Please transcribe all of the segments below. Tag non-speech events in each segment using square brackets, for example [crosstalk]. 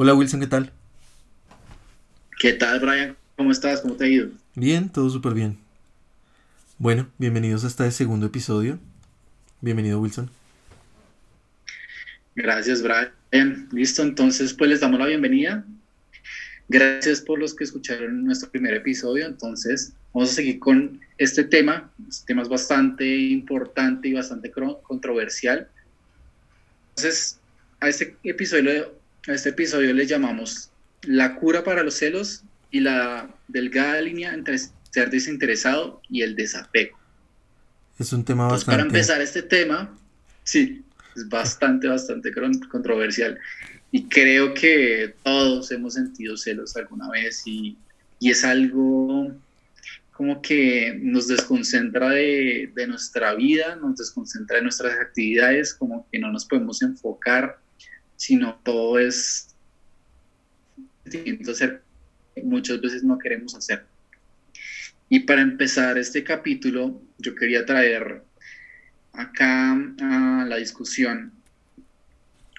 Hola Wilson, ¿qué tal? ¿Qué tal Brian? ¿Cómo estás? ¿Cómo te ha ido? Bien, todo súper bien. Bueno, bienvenidos a este segundo episodio. Bienvenido Wilson. Gracias Brian. Listo, entonces pues les damos la bienvenida. Gracias por los que escucharon nuestro primer episodio. Entonces vamos a seguir con este tema. Este tema es bastante importante y bastante controversial. Entonces a este episodio a este episodio le llamamos La cura para los celos y la delgada línea entre ser desinteresado y el desapego. Es un tema bastante... Para empezar este tema, sí, es bastante, bastante controversial. Y creo que todos hemos sentido celos alguna vez y, y es algo como que nos desconcentra de, de, nuestra vida, nos desconcentra de nuestras actividades, como que no nos podemos enfocar sino todo es muchas veces no queremos hacer. Y para empezar este capítulo, yo quería traer acá a la discusión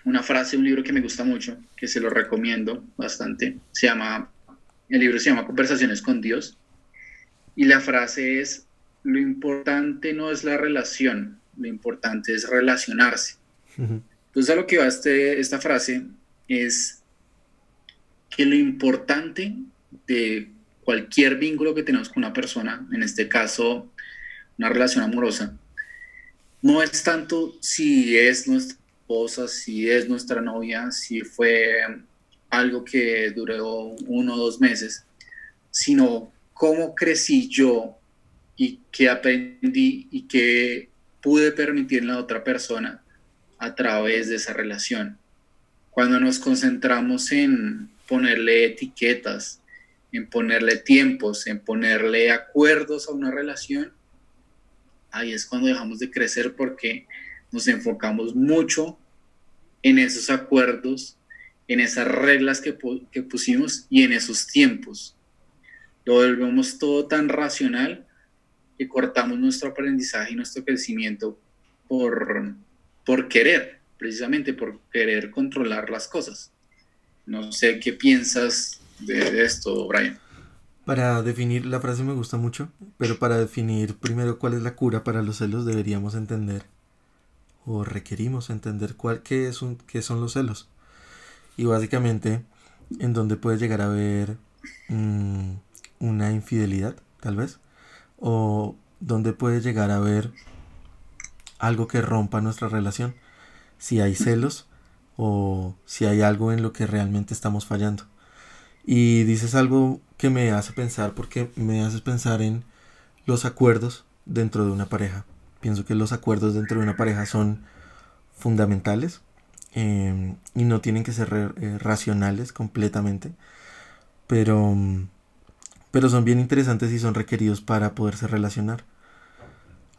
una frase, un libro que me gusta mucho, que se lo recomiendo bastante. Se llama, el libro se llama Conversaciones con Dios. Y la frase es, lo importante no es la relación, lo importante es relacionarse. Entonces a lo que va este, esta frase es que lo importante de cualquier vínculo que tenemos con una persona, en este caso una relación amorosa, no es tanto si es nuestra esposa, si es nuestra novia, si fue algo que duró uno o dos meses, sino cómo crecí yo y qué aprendí y qué pude permitir en la otra persona a través de esa relación. Cuando nos concentramos en ponerle etiquetas, en ponerle tiempos, en ponerle acuerdos a una relación, ahí es cuando dejamos de crecer porque nos enfocamos mucho en esos acuerdos, en esas reglas que, que pusimos y en esos tiempos. Lo volvemos todo tan racional que cortamos nuestro aprendizaje y nuestro crecimiento por, por querer, precisamente por querer controlar las cosas. No sé qué piensas de, esto, Brian. Para definir, la frase me gusta mucho, pero para definir primero cuál es la cura para los celos deberíamos entender o requerimos entender cuál, qué, es un, qué son los celos. Y básicamente en donde puede llegar a haber mm, una infidelidad, tal vez, o donde puede llegar a haber algo que rompa nuestra relación, si hay celos o si hay algo en lo que realmente estamos fallando. Y dices algo que me hace pensar porque me haces pensar en los acuerdos dentro de una pareja. Pienso que los acuerdos dentro de una pareja son fundamentales em, y no tienen que ser eh, racionales completamente, pero, pero son bien interesantes y son requeridos para poderse relacionar.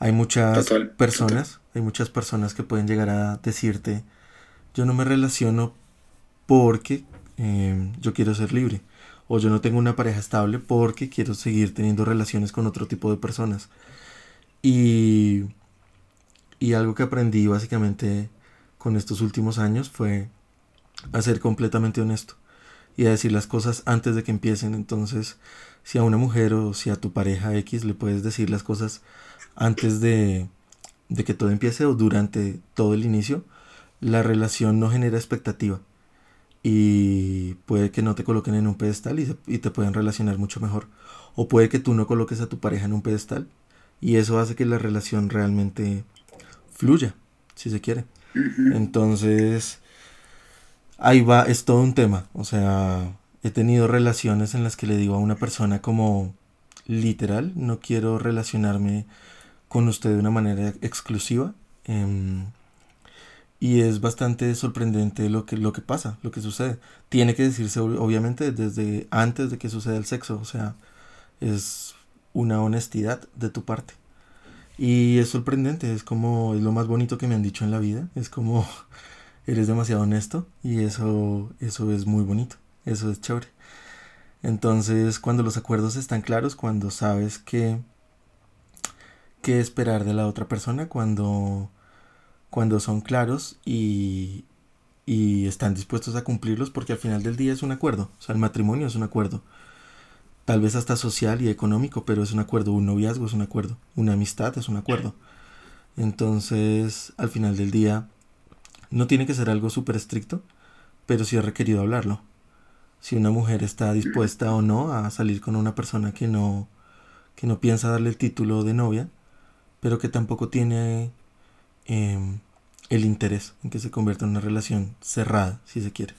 Hay muchas personas, hay muchas personas que pueden llegar a decirte, yo no me relaciono porque em, yo quiero ser libre. O yo no tengo una pareja estable porque quiero seguir teniendo relaciones con otro tipo de personas. Y, y algo que aprendí básicamente con estos últimos años fue a ser completamente honesto y a decir las cosas antes de que empiecen. Entonces, si a una mujer o si a tu pareja X le puedes decir las cosas antes de, que todo empiece o durante todo el inicio, la relación no genera expectativa y puede que no te coloquen en un pedestal y, te pueden relacionar mucho mejor. O puede que tú no coloques a tu pareja en un pedestal y eso hace que la relación realmente fluya, si se quiere. Entonces, ahí va, es todo un tema. O sea, he tenido relaciones en las que le digo a una persona como literal, no quiero relacionarme con usted de una manera exclusiva. Em, y es bastante sorprendente lo que, lo que pasa, lo que sucede. Tiene que decirse obviamente desde antes de que suceda el sexo, o sea, es una honestidad de tu parte. Y es sorprendente, es como, es lo más bonito que me han dicho en la vida, es como, [laughs] eres demasiado honesto y eso, eso es muy bonito, eso es chévere. Entonces, cuando los acuerdos están claros, cuando sabes que qué esperar de la otra persona cuando, cuando son claros y, y están dispuestos a cumplirlos porque al final del día es un acuerdo, o sea, el matrimonio es un acuerdo, tal vez hasta social y económico, pero es un acuerdo, un noviazgo es un acuerdo, una amistad es un acuerdo. Entonces, al final del día, no tiene que ser algo súper estricto, pero sí es requerido hablarlo. Si una mujer está dispuesta o no a salir con una persona que no, que no piensa darle el título de novia, pero que tampoco tiene em, el interés en que se convierta en una relación cerrada, si se quiere.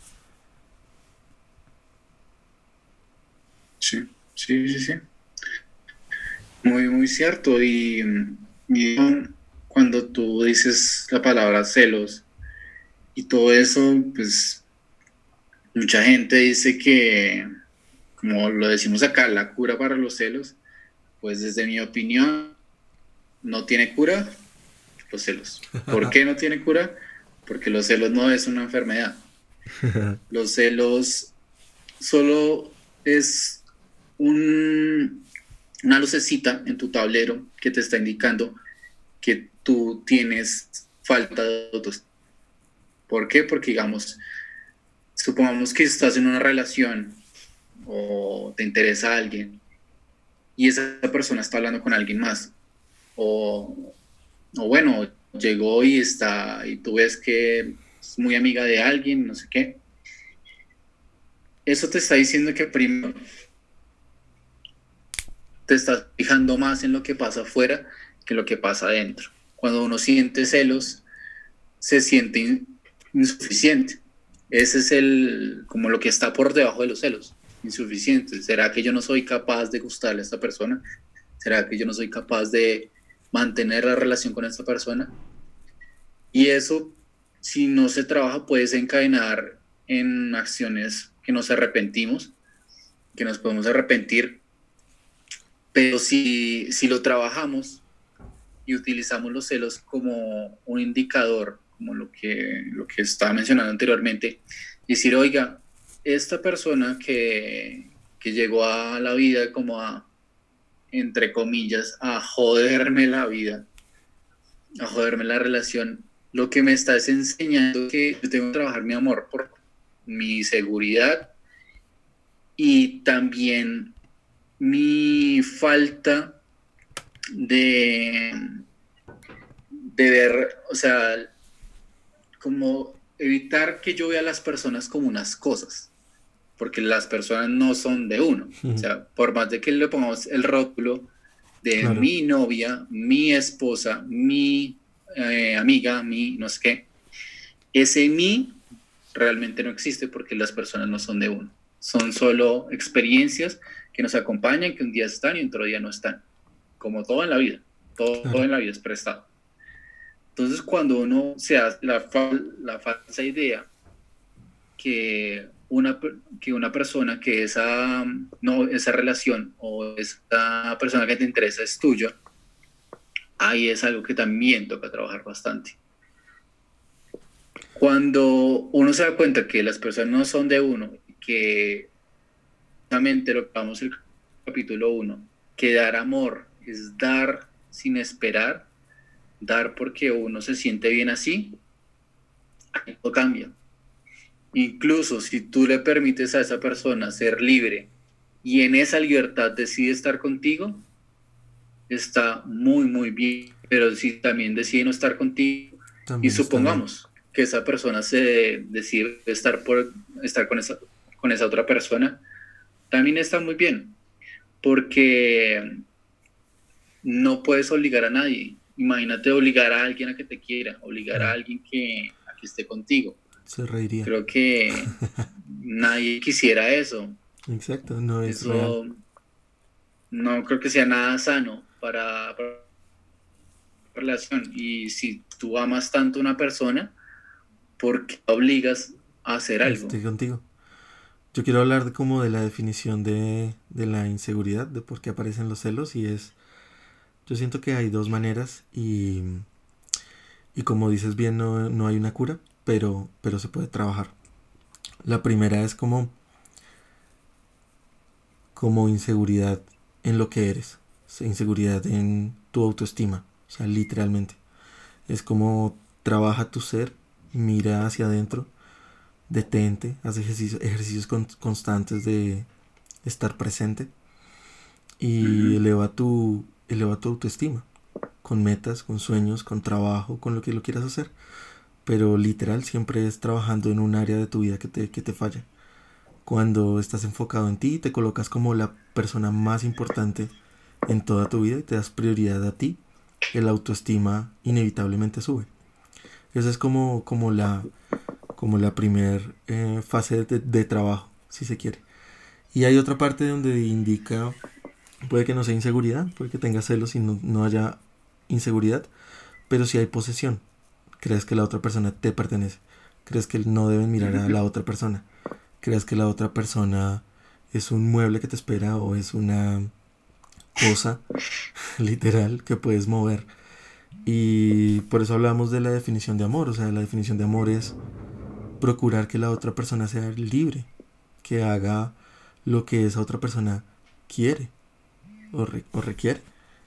Sí, sí, sí, sí. Muy, muy cierto. Y, y cuando tú dices la palabra celos y todo eso, pues mucha gente dice que, como lo decimos acá, la cura para los celos, pues desde mi opinión, no tiene cura los celos. [laughs] ¿Por qué no tiene cura? Porque los celos no es una enfermedad. [laughs] Los celos solo es un, una lucecita en tu tablero que te está indicando que tú tienes falta de autoestima. ¿Por qué? Porque, digamos, supongamos que estás en una relación o te interesa a alguien y esa persona está hablando con alguien más o, o bueno, llegó y está y tú ves que es muy amiga de alguien, no sé qué. Eso te está diciendo que primero te estás fijando más en lo que pasa afuera que lo que pasa adentro. Cuando uno siente celos, se siente insuficiente. Ese es el, como lo que está por debajo de los celos, insuficiente. ¿Será que yo no soy capaz de gustarle a esta persona? ¿Será que yo no soy capaz de mantener la relación con esta persona? Y eso, si no se trabaja, puede desencadenar en acciones que nos arrepentimos, que nos podemos arrepentir. Pero si, si lo trabajamos, y utilizamos los celos como un indicador, como lo que, lo que estaba mencionando anteriormente, decir, oiga, esta persona que, que llegó a la vida como a, entre comillas, a joderme la vida, a joderme la relación, lo que me está es enseñando que yo tengo que trabajar mi amor por mi seguridad y también mi falta de, de ver, o sea, como evitar que yo vea a las personas como unas cosas, porque las personas no son de uno. O sea, por más de que le pongamos el rótulo de mi novia, mi esposa, mi eh, amiga, mi no sé qué, ese mi realmente no existe porque las personas no son de uno. Son solo experiencias que nos acompañan, que un día están y otro día no están como todo en la vida, todo, en la vida es prestado. Entonces, cuando uno se hace la, la falsa idea que una, que una persona, que esa, no, esa relación o esa persona que te interesa es tuya, ahí es algo que también toca trabajar bastante. Cuando uno se da cuenta que las personas no son de uno, que justamente lo que vamos el capítulo 1, que dar amor es dar sin esperar, dar porque uno se siente bien así, todo cambia. Incluso si tú le permites a esa persona ser libre y en esa libertad decide estar contigo, está muy, muy bien. Pero si también decide no estar contigo y supongamos que esa persona se decide estar, por, estar con, esa, con esa otra persona, también está muy bien. Porque no puedes obligar a nadie. Imagínate obligar a alguien a que te quiera, obligar a alguien que, a que esté contigo. Se reiría. Creo que [laughs] nadie quisiera eso. Exacto, no es eso. No creo que sea nada sano para, para relación. Y si tú amas tanto a una persona, ¿por qué obligas a hacer algo? Estoy contigo. Yo quiero hablar de, como de la definición de, de la inseguridad, de por qué aparecen los celos y es yo siento que hay dos maneras y, y como dices bien, no, hay una cura, pero, pero se puede trabajar. La primera es como, como inseguridad en lo que eres, inseguridad en tu autoestima, o sea, literalmente. Es como trabaja tu ser, mira hacia adentro, detente, haz ejercicios constantes de estar presente y eleva, tu, eleva tu autoestima con metas, con sueños, con trabajo, con lo que lo quieras hacer. Pero literal siempre es trabajando en un área de tu vida que te, que te falla. Cuando estás enfocado en ti, te colocas como la persona más importante en toda tu vida y te das prioridad a ti, el autoestima inevitablemente sube. Esa es como, como la, como la primera eh, fase de, trabajo, si se quiere. Y hay otra parte donde indica, puede que no sea inseguridad, puede que tenga celos y no, no haya inseguridad, pero si hay posesión. Crees que la otra persona te pertenece. Crees que no deben mirar a la otra persona. Crees que la otra persona es un mueble que te espera o es una cosa [laughs] literal que puedes mover. Y por eso hablamos de la definición de amor. O sea, la definición de amor es procurar que la otra persona sea libre, que haga lo que esa otra persona quiere o, o requiere.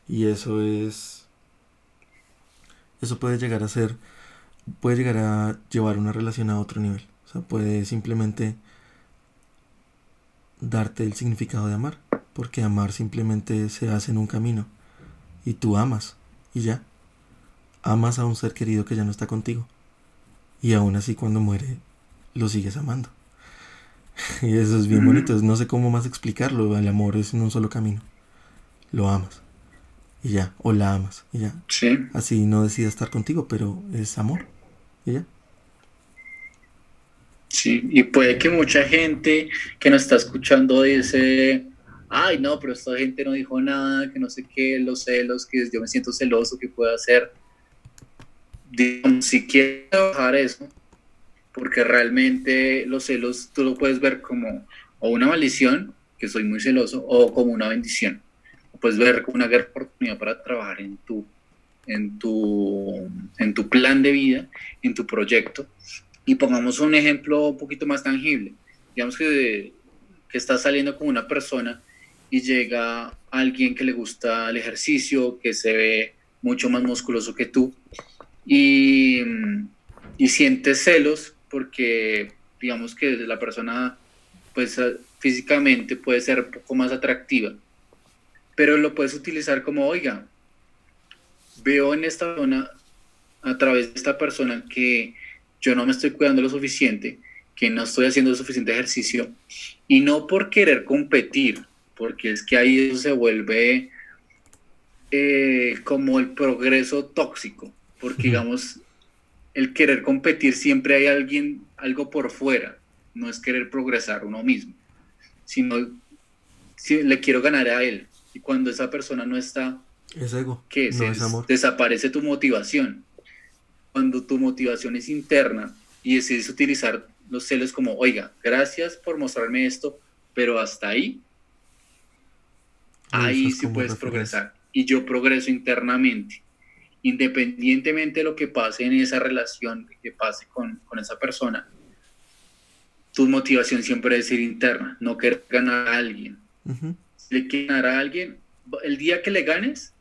Y eso es... Eso puede llegar a ser... Puede llegar a llevar una relación a otro nivel. O sea, puede simplemente darte el significado de amar. Porque amar simplemente se hace en un camino. Y tú amas. Y ya. Amas a un ser querido que ya no está contigo. Y aún así cuando muere, lo sigues amando. [laughs] y eso es bien bonito. No sé cómo más explicarlo. El amor es en un solo camino. Lo amas. Y ya. O la amas. Y ya. Sí. Así no decide estar contigo, pero es amor. Y ya. Sí, y puede que mucha gente que nos está escuchando dice, ay, no, pero esta gente no dijo nada, que no sé qué, los celos, que yo me siento celoso, que puedo hacer. Digamos, si quieres trabajar eso, porque realmente los celos tú lo puedes ver como o una maldición, que soy muy celoso, o como una bendición. Puedes ver una gran oportunidad para trabajar en tu, en tu, en tu plan de vida, en tu proyecto, y pongamos un ejemplo un poquito más tangible. Digamos que, que estás saliendo con una persona y llega alguien que le gusta el ejercicio, que se ve mucho más musculoso que tú y, y sientes celos porque digamos que la persona pues físicamente puede ser un poco más atractiva, pero lo puedes utilizar como, oiga, veo en esta zona a través de esta persona que yo no me estoy cuidando lo suficiente, que no estoy haciendo suficiente ejercicio, y no por querer competir, porque es que ahí eso se vuelve eh, como el progreso tóxico, porque digamos, el querer competir siempre hay alguien, algo por fuera, no es querer progresar uno mismo, sino si le quiero ganar a él, y cuando esa persona no está, es ego, ¿qué es? Desaparece tu motivación cuando tu motivación es interna y decides utilizar los celos como, oiga, gracias por mostrarme esto, pero hasta ahí, ahí sí puedes progresar. Y yo progreso internamente. Independientemente de lo que pase en esa relación, que pase con, esa persona, tu motivación siempre debe ser interna, no querer ganar a alguien. Si le quieres ganar a alguien, el día que le ganes,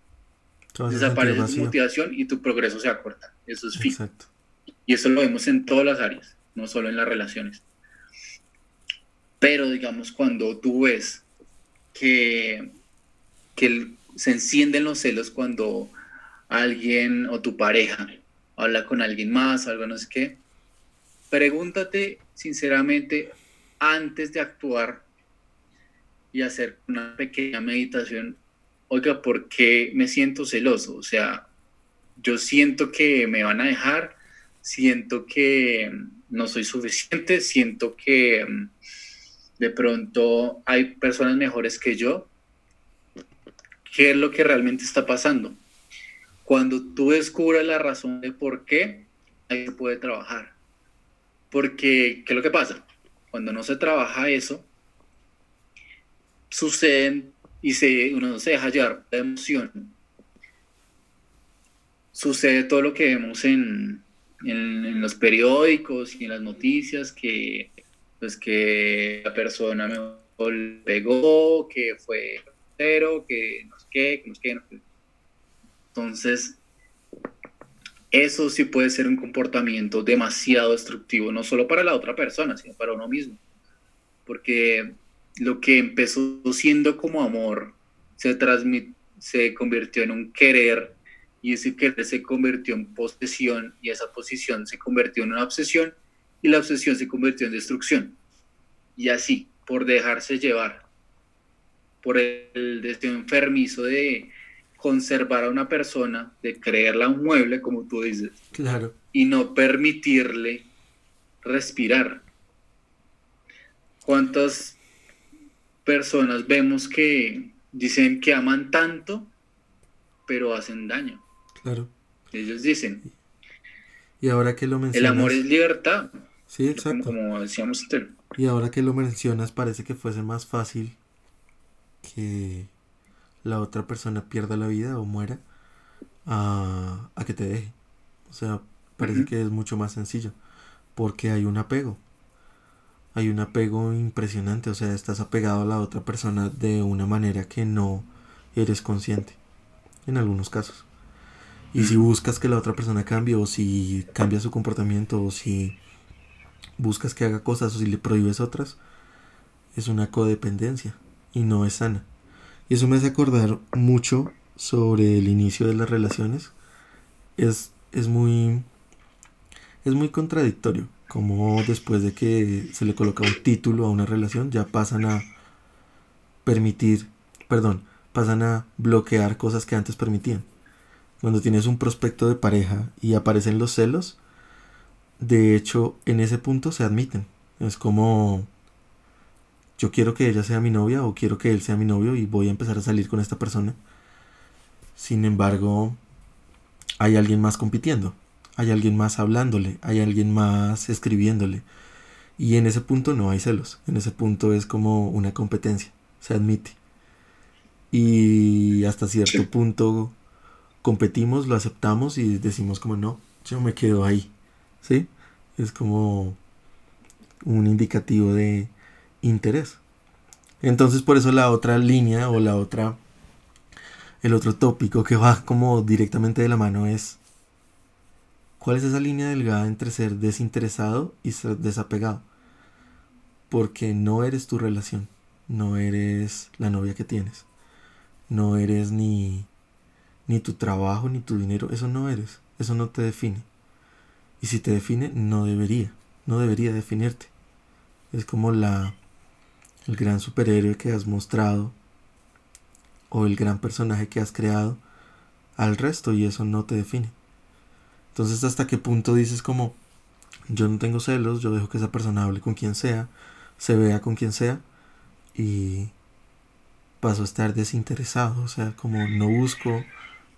desaparece tu motivación y tu progreso se acorta. Eso es fijo. Y eso lo vemos en todas las áreas, no solo en las relaciones. Pero digamos, cuando tú ves que, que se encienden los celos cuando alguien o tu pareja habla con alguien más, algo no sé qué, pregúntate sinceramente antes de actuar y hacer una pequeña meditación, oiga, ¿por qué me siento celoso? O sea, yo siento que me van a dejar, siento que no soy suficiente, siento que mm, de pronto hay personas mejores que yo. ¿Qué es lo que realmente está pasando? Cuando tú descubres la razón de por qué, ahí se puede trabajar. Porque, ¿qué es lo que pasa? Cuando no se trabaja eso, suceden y se, uno se deja llevar de emoción sucede todo lo que vemos en, los periódicos y en las noticias, que, pues, que la persona me pegó, que fue cero, que no sé qué, que no sé qué. Entonces, eso sí puede ser un comportamiento demasiado destructivo, no solo para la otra persona, sino para uno mismo. Porque lo que empezó siendo como amor se, se convirtió en un querer y ese querer se convirtió en posesión y esa posesión se convirtió en una obsesión y la obsesión se convirtió en destrucción. Y así, por dejarse llevar, por el deseo enfermizo de conservar a una persona, de creerla un mueble, como tú dices. Claro. Y no permitirle respirar. ¿Cuántas personas vemos que dicen que aman tanto, pero hacen daño? Claro. Ellos dicen. Y ahora que lo mencionas. El amor es libertad. Sí, exacto. Como, decíamos usted. Y ahora que lo mencionas, parece que fuese más fácil que la otra persona pierda la vida o muera a, que te deje. O sea, parece que es mucho más sencillo. Porque hay un apego. Hay un apego impresionante. O sea, estás apegado a la otra persona de una manera que no eres consciente. En algunos casos. Y si buscas que la otra persona cambie, o si cambia su comportamiento, o si buscas que haga cosas, o si le prohíbes otras, es una codependencia y no es sana. Y eso me hace acordar mucho sobre el inicio de las relaciones. Es, es muy. Es muy contradictorio. Como después de que se le coloca un título a una relación, ya pasan a permitir. Perdón, pasan a bloquear cosas que antes permitían. Cuando tienes un prospecto de pareja y aparecen los celos, de hecho, en ese punto se admiten. Es como yo quiero que ella sea mi novia o quiero que él sea mi novio y voy a empezar a salir con esta persona. Sin embargo, hay alguien más compitiendo, hay alguien más hablándole, hay alguien más escribiéndole. Y en ese punto no hay celos, en ese punto es como una competencia, se admite. Y hasta cierto punto competimos, lo aceptamos y decimos como no, yo me quedo ahí. ¿Sí? Es como un indicativo de, interés. Entonces por eso la otra línea o la otra, el otro tópico que va como directamente de la mano es, ¿cuál es esa línea delgada entre ser desinteresado y ser desapegado? Porque no eres tu relación, no eres la novia que tienes, no eres ni, ni tu trabajo, ni tu dinero, eso no eres, eso no te define. Y si te define, no debería, no debería definirte. Es como la el gran superhéroe que has mostrado o el gran personaje que has creado al resto y eso no te define. Entonces, ¿hasta qué punto dices como yo no tengo celos, yo dejo que esa persona hable con quien sea, se vea con quien sea y paso a estar desinteresado, o sea, como no busco,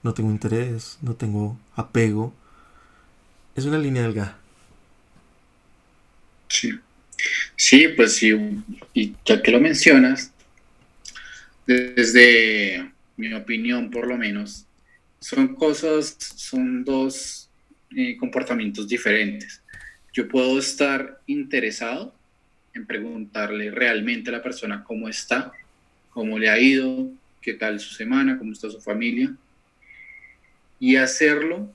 no tengo interés, no tengo apego. Es una línea delgada. Sí. Sí, pues sí, y ya que lo mencionas, desde mi opinión por lo menos, son cosas, son dos eh, comportamientos diferentes. Yo puedo estar interesado en preguntarle realmente a la persona cómo está, cómo le ha ido, qué tal su semana, cómo está su familia, y hacerlo,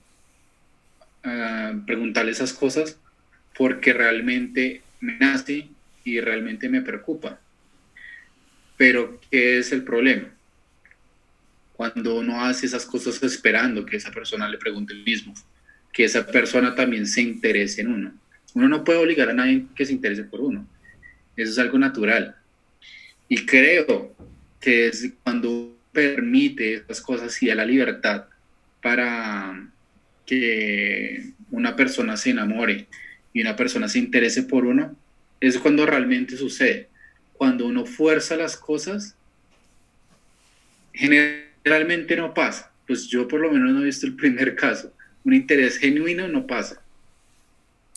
ah, preguntarle esas cosas, porque realmente me nace y realmente me preocupa. Pero, ¿qué es el problema? Cuando uno hace esas cosas esperando que esa persona le pregunte el mismo, que esa persona también se interese en uno. Uno no puede obligar a nadie que se interese por uno. Eso es algo natural. Y creo que es cuando permite esas cosas y da la libertad para que una persona se enamore y una persona se interese por uno, es cuando realmente sucede. Cuando uno fuerza las cosas, generalmente no pasa. Pues yo por lo menos no he visto el primer caso. Un interés genuino no pasa.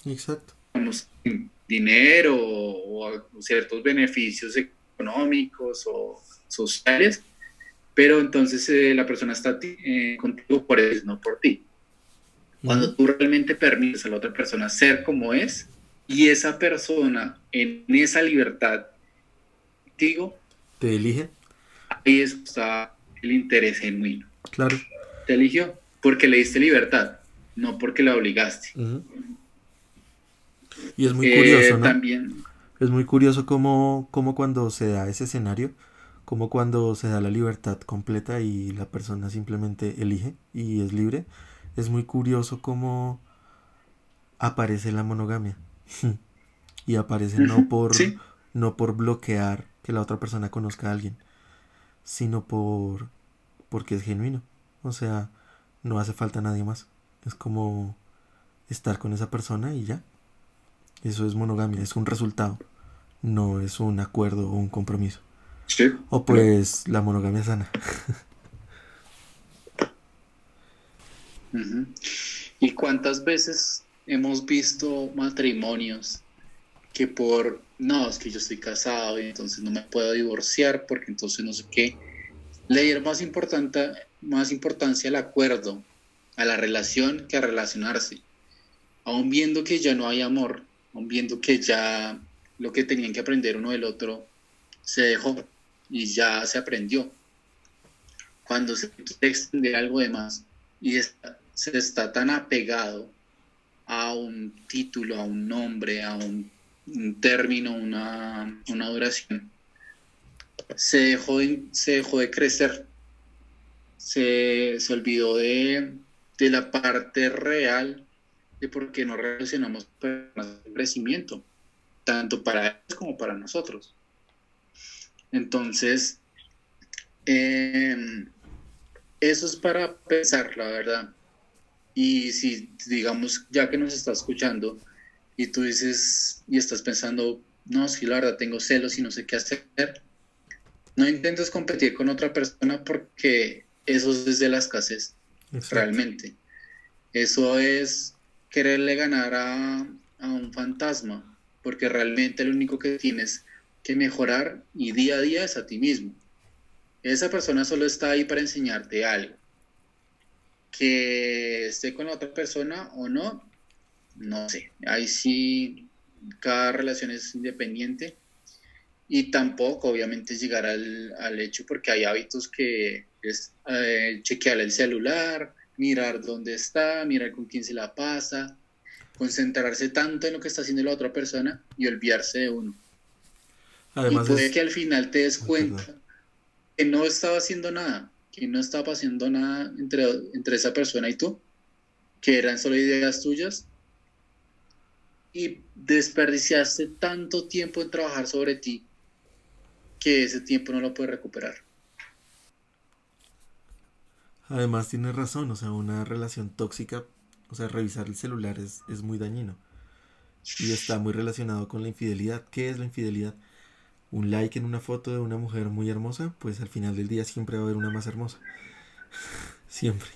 Exacto. Vamos, dinero o, ciertos beneficios económicos o sociales, pero entonces eh, la persona está eh, contigo por eso, no por ti. Cuando tú realmente permites a la otra persona ser como es y esa persona en esa libertad, digo, te elige. Ahí está el interés genuino. Claro. Te eligió porque le diste libertad. no porque la obligaste. Y es muy curioso, eh, ¿no? También. Es muy curioso cómo, cómo cuando se da ese escenario, como cuando se da la libertad completa y la persona simplemente elige y es libre, es muy curioso cómo aparece la monogamia. [laughs] y aparece no por no por bloquear que la otra persona conozca a alguien, sino por porque es genuino. O sea, no hace falta nadie más. Es como estar con esa persona y ya. Eso es monogamia, es un resultado, no es un acuerdo o un compromiso. O pues la monogamia sana. [laughs] ¿Y cuántas veces hemos visto matrimonios que por, no, es que yo estoy casado y entonces no me puedo divorciar porque entonces no sé qué, le dieron más, importante, más importancia al acuerdo, a la relación que a relacionarse, aún viendo que ya no hay amor, aún viendo que ya lo que tenían que aprender uno del otro se dejó y ya se aprendió. Cuando se extiende algo de más y se está tan apegado a un título, a un nombre, a un, término, una, una, duración, se dejó de, se dejó de crecer, se, se olvidó de, de, la parte real de por qué no relacionamos el crecimiento, tanto para ellos como para nosotros. Entonces, em, eso es para pensar, la verdad. Y si, digamos, ya que nos está escuchando y tú dices y estás pensando, no, sí, la verdad tengo celos y no sé qué hacer, no intentes competir con otra persona porque eso es desde la escasez, realmente. Eso es quererle ganar a, a un fantasma, porque realmente lo único que tienes que mejorar y día a día es a ti mismo. Esa persona solo está ahí para enseñarte algo que esté con otra persona o no, no sé. Ahí sí, cada relación es independiente y tampoco obviamente llegar al, al hecho porque hay hábitos que es eh, chequear el celular, mirar dónde está, mirar con quién se la pasa, concentrarse tanto en lo que está haciendo la otra persona y olvidarse de uno. Además y puede que al final te des cuenta que no estaba haciendo nada que no estaba pasando nada entre, entre esa persona y tú, que eran solo ideas tuyas, y desperdiciaste tanto tiempo en trabajar sobre ti que ese tiempo no lo puedes recuperar. Además tienes razón, o sea, una relación tóxica, o sea, revisar el celular es, es muy dañino. Y está muy relacionado con la infidelidad. ¿Qué es la infidelidad? un like en una foto de una mujer muy hermosa, pues al final del día siempre va a haber una más hermosa. [laughs] siempre.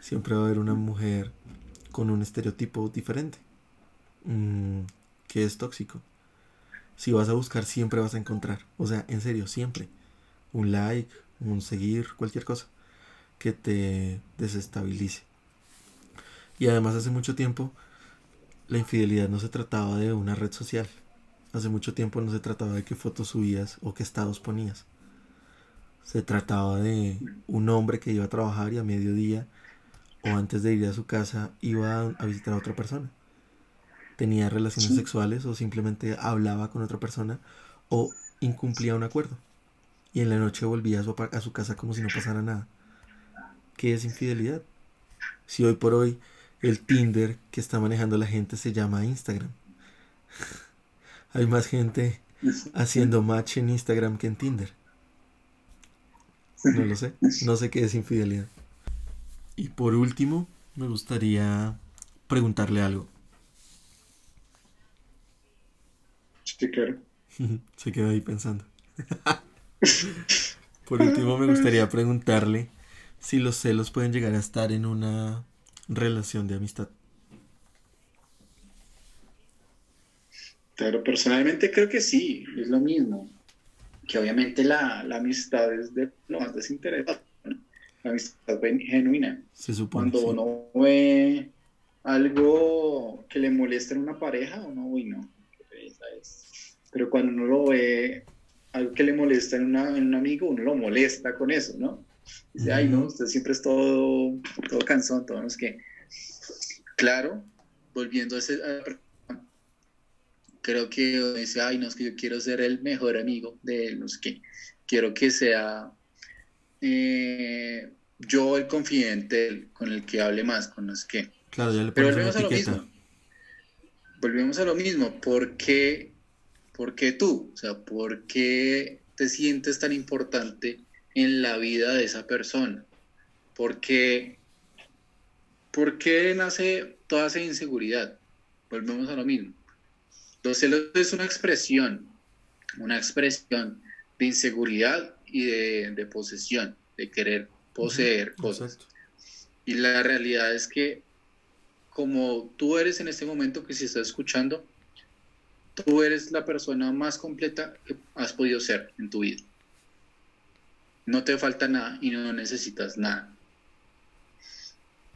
Siempre va a haber una mujer con un estereotipo diferente. Mm, que es tóxico. Si vas a buscar, siempre vas a encontrar. O sea, en serio, siempre. Un like, un seguir, cualquier cosa que te desestabilice. Y además hace mucho tiempo la infidelidad no se trataba de una red social, Hace mucho tiempo no se trataba de qué fotos subías o qué estados ponías. Se trataba de un hombre que iba a trabajar y a mediodía o antes de ir a su casa iba a visitar a otra persona. Tenía relaciones sexuales o simplemente hablaba con otra persona o incumplía un acuerdo. Y en la noche volvía a su, a su casa como si no pasara nada. ¿Qué es infidelidad? Si hoy por hoy el Tinder que está manejando la gente se llama Instagram. [laughs] Hay más gente haciendo match en Instagram que en Tinder. No lo sé. No sé qué es infidelidad. Y por último, me gustaría preguntarle algo. Sí, claro. [laughs] Se quedó ahí pensando. [laughs] por último, me gustaría preguntarle si los celos pueden llegar a estar en una relación de amistad. Pero personalmente creo que sí, es lo mismo. Que obviamente la, amistad es de lo más desinteresado, la amistad genuina. Se supone. Cuando uno ve algo que le molesta en una pareja, uno, uy, no, Pero cuando uno lo ve algo que le molesta en, un amigo, uno lo molesta con eso, ¿no? Dice, ay, no, usted siempre es todo, todo cansón, todo no es que. claro, volviendo a ese, creo que dice, ay, no, es que yo quiero ser el mejor amigo de él, no sé qué, quiero que sea eh, yo el confidente con el que hable más, con los que... Claro, ya le Pero volvemos a lo mismo. Volvemos a lo mismo. ¿Por qué, ¿Por qué tú? O sea, ¿por qué te sientes tan importante en la vida de esa persona? ¿Por qué, ¿Por qué nace toda esa inseguridad? Volvemos a lo mismo. Los celos es una expresión, una expresión de inseguridad y de, posesión, de querer poseer cosas. Y la realidad es que como tú eres en este momento que si estás escuchando, tú eres la persona más completa que has podido ser en tu vida. No te falta nada y no necesitas nada.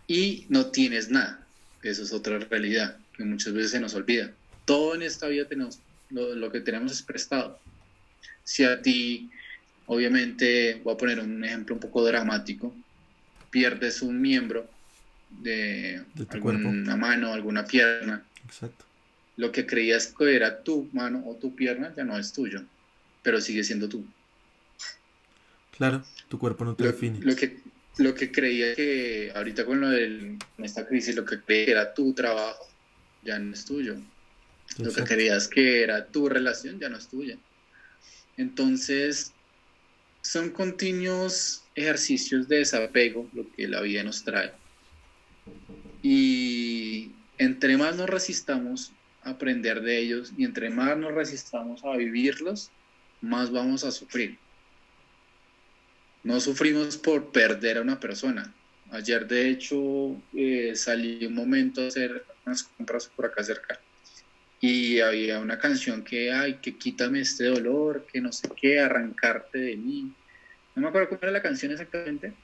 Y no tienes nada. Eso es otra realidad que muchas veces se nos olvida. Todo en esta vida tenemos, lo, lo que tenemos es prestado. Si a ti Obviamente, voy a poner un ejemplo un poco dramático, pierdes un miembro de, alguna mano, alguna pierna. Exacto. Lo que creías que era tu mano o tu pierna ya no es tuyo, pero sigue siendo tú. Claro, tu cuerpo no te define. Lo que, lo que creía que ahorita con lo de esta crisis, lo que creía que era tu trabajo, ya no es tuyo. Lo que creías que era tu relación, ya no es tuya. Entonces, son continuos ejercicios de desapego lo que la vida nos trae. Y entre más nos resistamos aprender de ellos y entre más nos resistamos a vivirlos, más vamos a sufrir. No sufrimos por perder a una persona. Ayer, de hecho, eh, salí un momento a hacer unas compras por acá cerca y había una canción que, ay, que quítame este dolor, que no sé qué, arrancarte de mí. No me acuerdo cómo era la canción exactamente,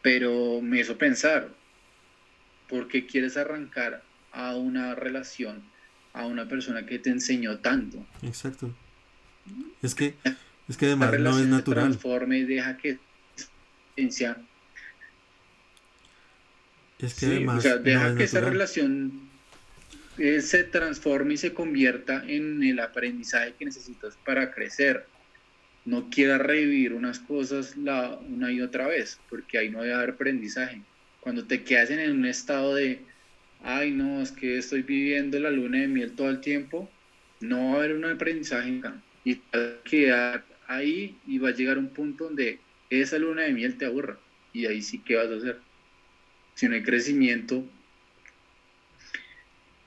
pero me hizo pensar, ¿por qué quieres arrancar a una relación, a una persona que te enseñó tanto? Exacto. Es que, es que además no es natural. Transforme y deja que es que además o sea, deja que esa relación eh, se transforme y se convierta en el aprendizaje que necesitas para crecer. No quieras revivir unas cosas la, una y otra vez, porque ahí no debe haber aprendizaje. Cuando te quedas en un estado de, ay no, es que estoy viviendo la luna de miel todo el tiempo, no va a haber un aprendizaje y te vas a quedar ahí y va a llegar un punto donde esa luna de miel te aburra y ahí sí que vas a hacer. Si no hay crecimiento,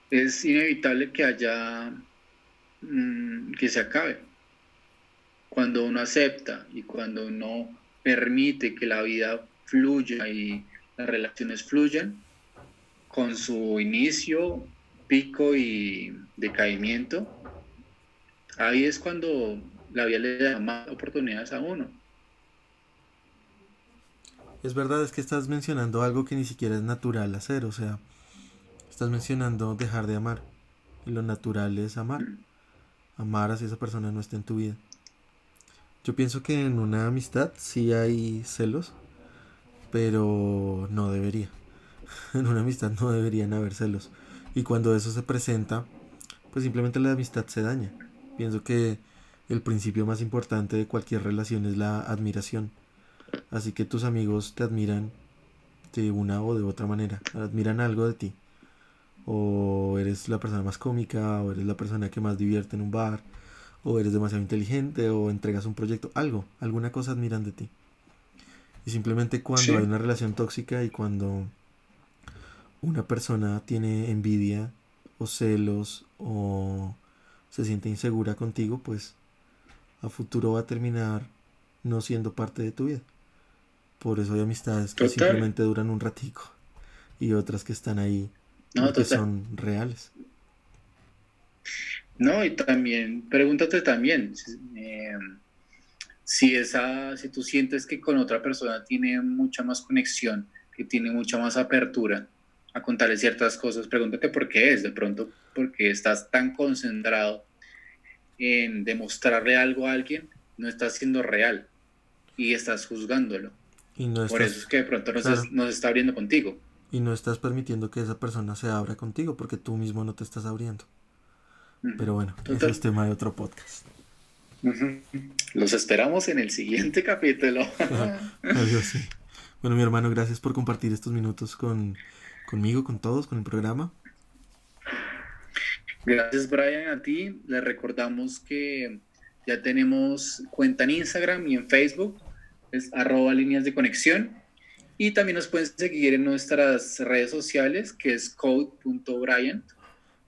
es inevitable que haya, mm, que se acabe. Cuando uno acepta y cuando uno permite que la vida fluya y las relaciones fluyan, con su inicio, pico y decaimiento, ahí es cuando la vida le da más oportunidades a uno. Es verdad, es que estás mencionando algo que ni siquiera es natural hacer, o sea, Estás mencionando dejar de amar. Y lo natural es amar. Amar a si esa persona no está en tu vida. Yo pienso que en una amistad sí hay celos, pero no debería. [laughs] En una amistad no deberían haber celos. Y cuando eso se presenta, pues simplemente la amistad se daña. Pienso que el principio más importante de cualquier relación es la admiración. Así que tus amigos te admiran de una o de otra manera. Admiran algo de ti o eres la persona más cómica, o eres la persona que más divierte en un bar, o eres demasiado inteligente, o entregas un proyecto, algo, alguna cosa admiran de ti. Y simplemente cuando hay una relación tóxica y cuando una persona tiene envidia o celos o se siente insegura contigo, pues a futuro va a terminar no siendo parte de tu vida. Por eso hay amistades que simplemente duran un ratico y otras que están ahí no, que son reales. No, y también, pregúntate también, eh, si esa, si tú sientes que con otra persona tiene mucha más conexión, que tiene mucha más apertura a contarle ciertas cosas, pregúntate por qué es, de pronto porque estás tan concentrado en demostrarle algo a alguien, no estás siendo real y estás juzgándolo. Y no por eso es que de pronto no, se, está abriendo contigo. Y no estás permitiendo que esa persona se abra contigo porque tú mismo no te estás abriendo. Pero bueno, eso es tema de otro podcast. Los esperamos en el siguiente [laughs] capítulo. [laughs] Adiós, sí. Bueno, mi hermano, gracias por compartir estos minutos con, conmigo, con todos, con el programa. Gracias, Brian, a ti. Les recordamos que ya tenemos cuenta en Instagram y en Facebook, es arroba líneas de conexión. Y también nos pueden seguir en nuestras redes sociales, que es code.brian.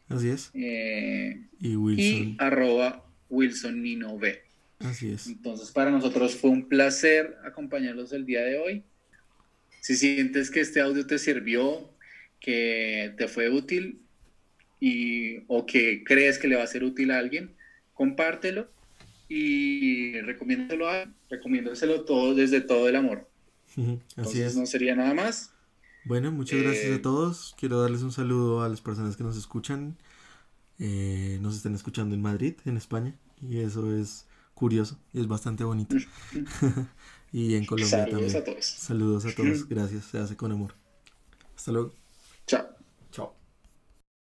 Así es. Eh, y Wilson. Y arroba Wilson Nino B. Así es. Entonces, para nosotros fue un placer acompañarlos el día de hoy. Si sientes que este audio te sirvió, que te fue útil y, o que crees que le va a ser útil a alguien, compártelo y recomiéndalo a, recomiéndoselo todo desde todo el amor. Así es. No sería nada más. Bueno, muchas gracias a eh, todos. Quiero darles un saludo a las personas que nos escuchan. Eh, nos están escuchando en Madrid, en España, y eso es curioso y es bastante bonito. [laughs] [laughs] y en Colombia Saludos también. a todos. Saludos a todos. [laughs] Gracias. Se hace con amor. Hasta luego. ちゃオ。